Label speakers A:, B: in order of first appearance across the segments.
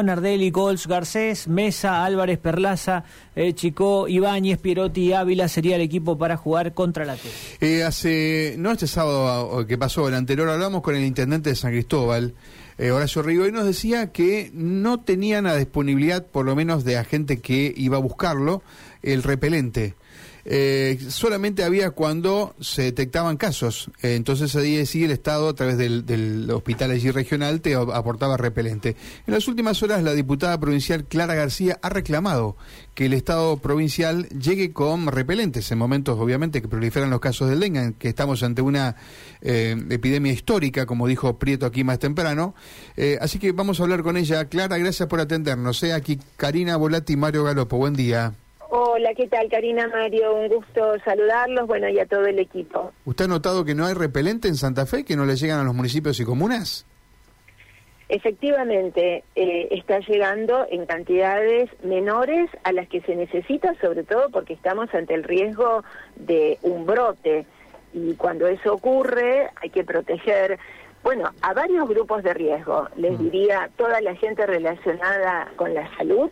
A: Nardelli, Gols, Garcés, Mesa, Álvarez, Perlaza, eh, Chico, Ibáñez, Pierotti y Ávila sería el equipo para jugar contra la T.
B: Eh, hace, no este sábado que pasó, el anterior, hablamos con el intendente de San Cristóbal, eh, Horacio Rigo, y nos decía que no tenían a disponibilidad, por lo menos de gente que iba a buscarlo, el repelente. Eh, solamente había cuando se detectaban casos. Eh, entonces ahí sí el Estado, a través del, hospital allí regional, te aportaba repelente. En las últimas horas, la diputada provincial Clara García ha reclamado que el Estado provincial llegue con repelentes en momentos, obviamente, que proliferan los casos del dengue, que estamos ante una eh, epidemia histórica, como dijo Prieto aquí más temprano. así que vamos a hablar con ella. Clara, gracias por atendernos. Aquí Karina Volati y Mario Galopo. Buen día.
C: Hola, ¿qué tal Karina Mario? Un gusto saludarlos, bueno, y a todo el equipo.
B: ¿Usted ha notado que no hay repelente en Santa Fe, que no le llegan a los municipios y comunas?
C: Efectivamente, eh, está llegando en cantidades menores a las que se necesita, sobre todo porque estamos ante el riesgo de un brote. Y cuando eso ocurre, hay que proteger bueno, a varios grupos de riesgo, les mm. diría toda la gente relacionada con la salud,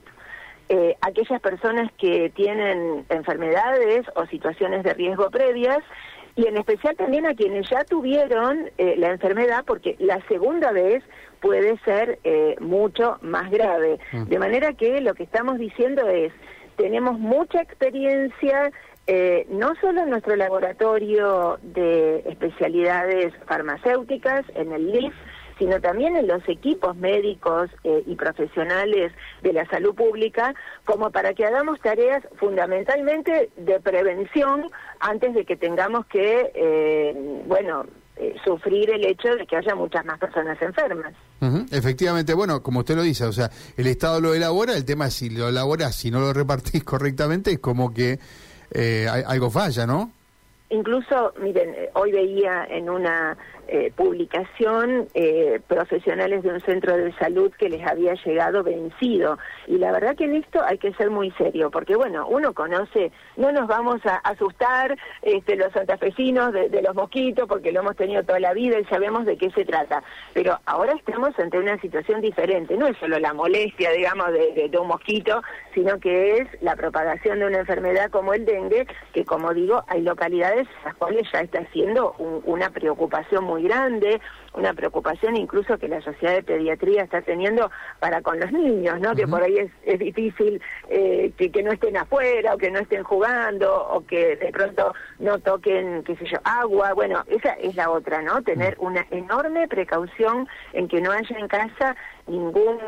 C: eh, aquellas personas que tienen enfermedades o situaciones de riesgo previas y en especial también a quienes ya tuvieron eh, la enfermedad porque la segunda vez puede ser eh, mucho más grave. Mm. De manera que lo que estamos diciendo es, tenemos mucha experiencia, no solo en nuestro laboratorio de especialidades farmacéuticas, en el LIF, sino también en los equipos médicos eh, y profesionales de la salud pública, como para que hagamos tareas fundamentalmente de prevención antes de que tengamos que, eh, bueno, eh, sufrir el hecho de que haya muchas más personas enfermas.
B: Efectivamente, bueno, como usted lo dice, o sea, el Estado lo elabora, el tema es si lo elabora, si no lo repartís correctamente, es como que algo falla, ¿no?
C: Incluso, miren, hoy veía en una eh, publicación eh, profesionales de un centro de salud que les había llegado vencido. Y la verdad que en esto hay que ser muy serio, porque bueno, uno conoce, no nos vamos a asustar este, los santafesinos de, los mosquitos, porque lo hemos tenido toda la vida y sabemos de qué se trata. Pero ahora estamos ante una situación diferente, no es solo la molestia, digamos, de, un mosquito, sino que es la propagación de una enfermedad como el dengue, que como digo, hay localidades las cuales ya está siendo una preocupación muy grande, una preocupación incluso que la sociedad de pediatría está teniendo para con los niños, ¿no? Que por ahí es, es difícil eh, que, que, no estén afuera o que no estén jugando o que de pronto no toquen, qué sé yo, agua. Bueno, esa es la otra, ¿no? Tener una enorme precaución en que no haya en casa ningún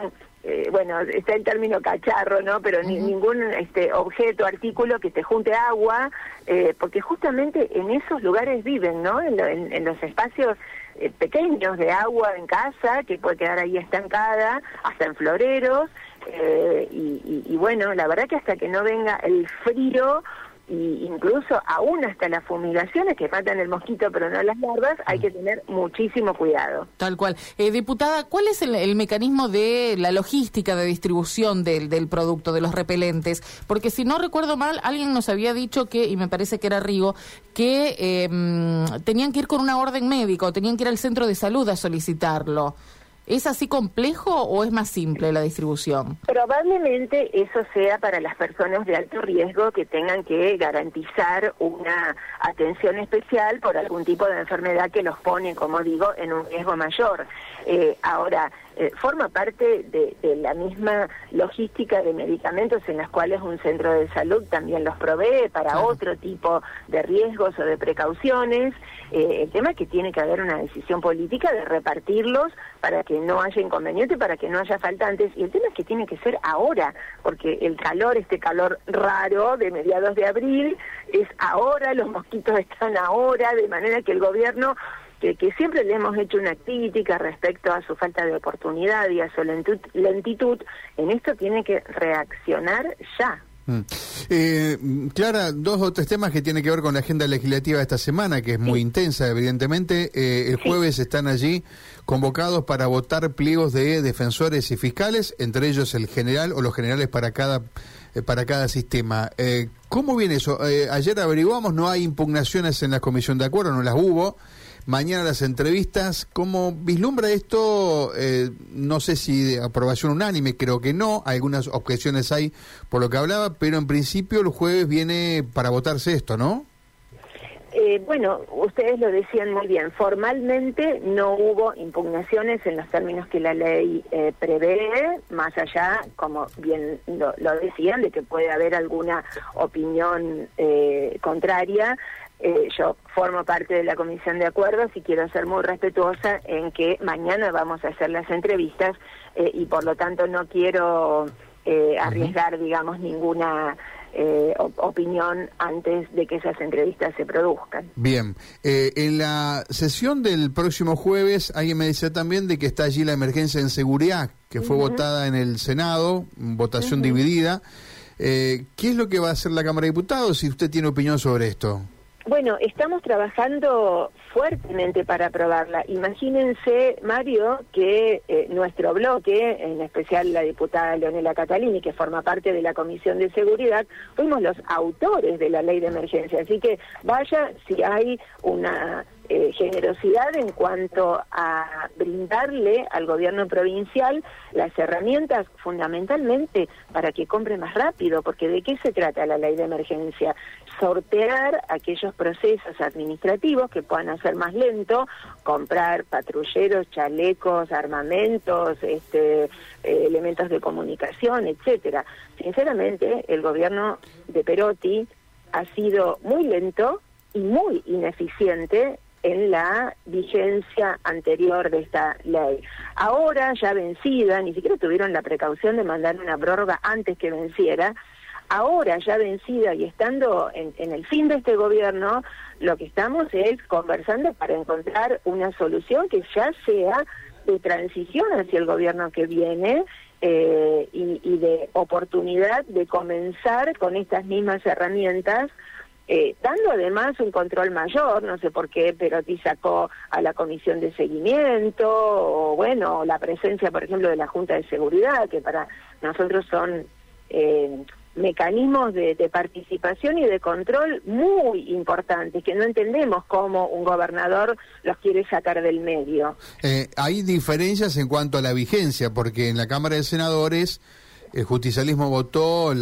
C: eh, bueno, está el término cacharro, ¿no? Pero ningún este, objeto, artículo que te junte agua, eh, porque justamente en esos lugares viven, ¿no? En, los espacios eh, pequeños de agua en casa, que puede quedar ahí estancada, hasta en floreros, y, y bueno, la verdad que hasta que no venga el frío y incluso aún hasta las fumigaciones que matan el mosquito pero no las larvas, hay que tener muchísimo cuidado.
D: Tal cual. Eh, diputada, ¿cuál es el, mecanismo de la logística de distribución del, del producto, de los repelentes? Porque si no recuerdo mal, alguien nos había dicho que, y me parece que era Rigo, que em, tenían que ir con una orden médica tenían que ir al centro de salud a solicitarlo. ¿Es así complejo o es más simple la distribución?
C: Probablemente eso sea para las personas de alto riesgo que tengan que garantizar una atención especial por algún tipo de enfermedad que los pone, como digo, en un riesgo mayor. Eh, ahora, eh, forma parte de, la misma logística de medicamentos en las cuales un centro de salud también los provee para otro tipo de riesgos o de precauciones. Eh, el tema es que tiene que haber una decisión política de repartirlos para que no haya inconveniente, para que no haya faltantes. Y el tema es que tiene que ser ahora, porque el calor, este calor raro de mediados de abril, es ahora, los mosquitos están ahora, de manera que el gobierno que, siempre le hemos hecho una crítica respecto a su falta de oportunidad y a su lentitud, en esto tiene que reaccionar ya.
B: Mm. Eh, Clara, dos o tres temas que tienen que ver con la agenda legislativa de esta semana, que es muy intensa, evidentemente. Eh, el jueves están allí convocados para votar pliegos de defensores y fiscales, entre ellos el general o los generales para cada eh, para cada sistema. ¿Cómo viene eso? ayer averiguamos, no hay impugnaciones en la comisión de acuerdo, no las hubo mañana las entrevistas. ¿Cómo vislumbra esto? Eh, no sé si de aprobación unánime, creo que no. Algunas objeciones hay por lo que hablaba, pero en principio el jueves viene para votarse esto, ¿no?
C: Eh, bueno, ustedes lo decían muy bien. Formalmente no hubo impugnaciones en los términos que la ley eh, prevé, más allá, como bien lo, decían, de que puede haber alguna opinión eh, contraria. Yo formo parte de la comisión de acuerdos y quiero ser muy respetuosa en que mañana vamos a hacer las entrevistas y por lo tanto no quiero arriesgar, digamos, ninguna eh, opinión antes de que esas entrevistas se produzcan.
B: Bien, eh, en la sesión del próximo jueves, alguien me decía también de que está allí la emergencia en seguridad, que fue votada en el Senado, votación dividida. Eh, ¿Qué es lo que va a hacer la Cámara de Diputados si usted tiene opinión sobre esto?
C: Bueno, estamos trabajando fuertemente para aprobarla. Imagínense, Mario, que eh, nuestro bloque, en especial la diputada Leonela Catalini, que forma parte de la Comisión de Seguridad, fuimos los autores de la ley de emergencia. Así que vaya si hay una eh, generosidad en cuanto a brindarle al gobierno provincial las herramientas fundamentalmente para que compre más rápido, porque ¿de qué se trata la ley de emergencia? Sortear aquellos procesos administrativos que puedan hacer más lento, comprar patrulleros, chalecos, armamentos, este, eh, elementos de comunicación, etcétera. Sinceramente, el gobierno de Perotti ha sido muy lento y muy ineficiente en la vigencia anterior de esta ley. Ahora, ya vencida, ni siquiera tuvieron la precaución de mandar una prórroga antes que venciera, ahora ya vencida y estando en, el fin de este gobierno, lo que estamos es conversando para encontrar una solución que ya sea de transición hacia el gobierno que viene eh, y de oportunidad de comenzar con estas mismas herramientas eh, dando además un control mayor, no sé por qué Perotti sacó a la comisión de seguimiento, o bueno, la presencia, por ejemplo, de la Junta de Seguridad, que para nosotros son eh, mecanismos de, participación y de control muy importantes, que no entendemos cómo un gobernador los quiere sacar del medio.
B: Eh, hay diferencias en cuanto a la vigencia, porque en la Cámara de Senadores el justicialismo votó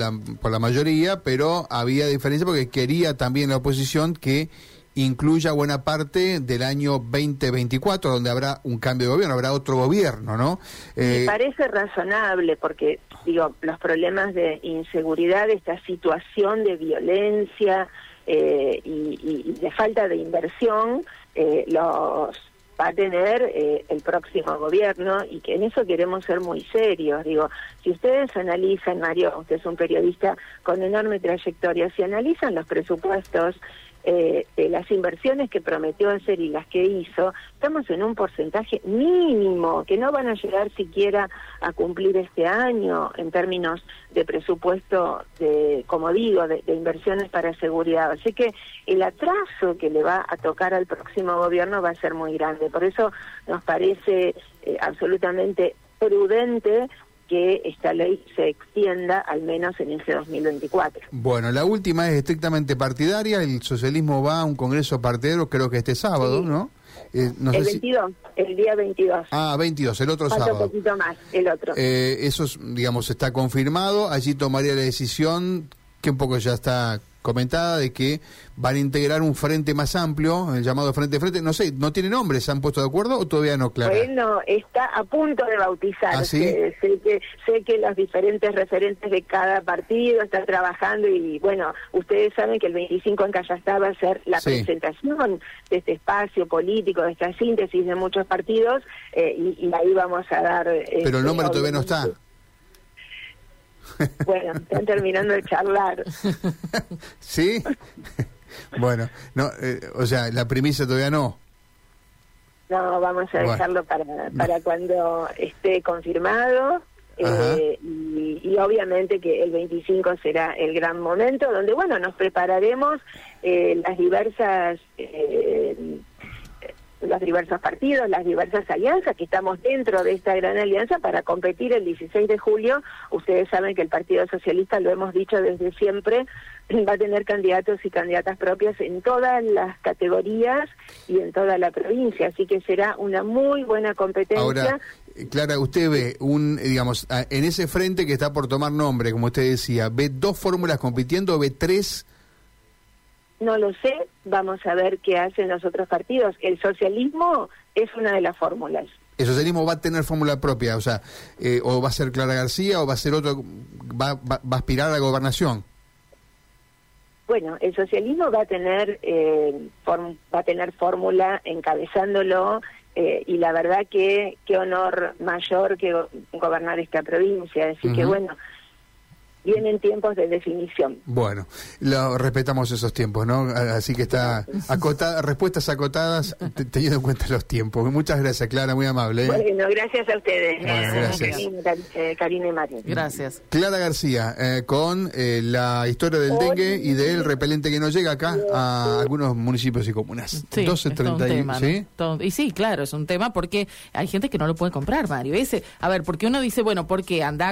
B: por la mayoría, pero había diferencia porque quería también la oposición que incluya buena parte del año 2024, donde habrá un cambio de gobierno, habrá otro gobierno, ¿no?
C: Me eh, parece razonable porque, digo, los problemas de inseguridad, esta situación de violencia eh, y, de falta de inversión, eh, los va a tener eh, el próximo gobierno y que en eso queremos ser muy serios. Digo, si ustedes analizan, Mario, usted es un periodista con enorme trayectoria, si analizan los presupuestos eh, de las inversiones que prometió hacer y las que hizo, estamos en un porcentaje mínimo, que no van a llegar siquiera a cumplir este año en términos de presupuesto, de, como digo, de, inversiones para seguridad. Así que el atraso que le va a tocar al próximo gobierno va a ser muy grande. Por eso nos parece eh, absolutamente prudente que esta ley se extienda al menos en ese 2024.
B: Bueno, la última es estrictamente partidaria. El socialismo va a un congreso partidario, creo que este sábado, ¿no?
C: Eh, el 22, el día 22.
B: Ah, 22, el otro sábado.
C: un poquito más, el otro.
B: Eh, eso, digamos, está confirmado. Allí tomaría la decisión que un poco ya está comentada de que van a integrar un frente más amplio, el llamado Frente Frente. No sé, ¿no tiene nombre? ¿Se han puesto de acuerdo o todavía no, claro?
C: Bueno, está a punto de bautizarse. ¿Ah, sé, que, sé que los diferentes referentes de cada partido están trabajando y, bueno, ustedes saben que el 25 en Callastá va a ser la presentación de este espacio político, de esta síntesis de muchos partidos eh, y, ahí vamos a dar...
B: Pero el nombre todavía no está.
C: Bueno, están terminando de charlar.
B: ¿Sí? Bueno, no, eh, o sea, la primicia todavía no.
C: No, vamos a dejarlo para, para cuando esté confirmado. Eh, y, obviamente que el 25 será el gran momento donde, bueno, nos prepararemos eh, las diversas diversos partidos, las diversas alianzas, que estamos dentro de esta gran alianza para competir el 16 de julio. Ustedes saben que el Partido Socialista, lo hemos dicho desde siempre, va a tener candidatos y candidatas propias en todas las categorías y en toda la provincia, así que será una muy buena competencia.
B: Ahora, Clara, usted ve un, digamos, en ese frente que está por tomar nombre, como usted decía, ¿ve dos fórmulas compitiendo ve tres?
C: No lo sé, vamos a ver qué hacen los otros partidos. El socialismo es una de las fórmulas.
B: ¿El socialismo va a tener fórmula propia? O sea, eh, o va a ser Clara García o va a ser otro, va, va, va a aspirar a la gobernación.
C: Bueno, el socialismo va a tener eh, form, va a tener fórmula encabezándolo eh, y la verdad que qué honor mayor que go gobernar esta provincia. Así uh -huh. que bueno, vienen tiempos de definición.
B: Bueno, lo, respetamos esos tiempos, ¿no? Así que está acotada, respuestas acotadas teniendo en cuenta los tiempos. Muchas gracias, Clara, muy amable.
C: ¿eh? Bueno, gracias a ustedes.
B: Bueno, gracias.
C: Eh, Karina y María.
D: Gracias.
B: Clara García, eh, con eh, la historia del Hoy, dengue y del repelente que nos llega acá a algunos municipios y comunas.
D: Sí, 12.30, ¿sí? ¿no? Y sí, claro, es un tema porque hay gente que no lo puede comprar, Mario. Ese, a ver, porque uno dice, bueno, porque anda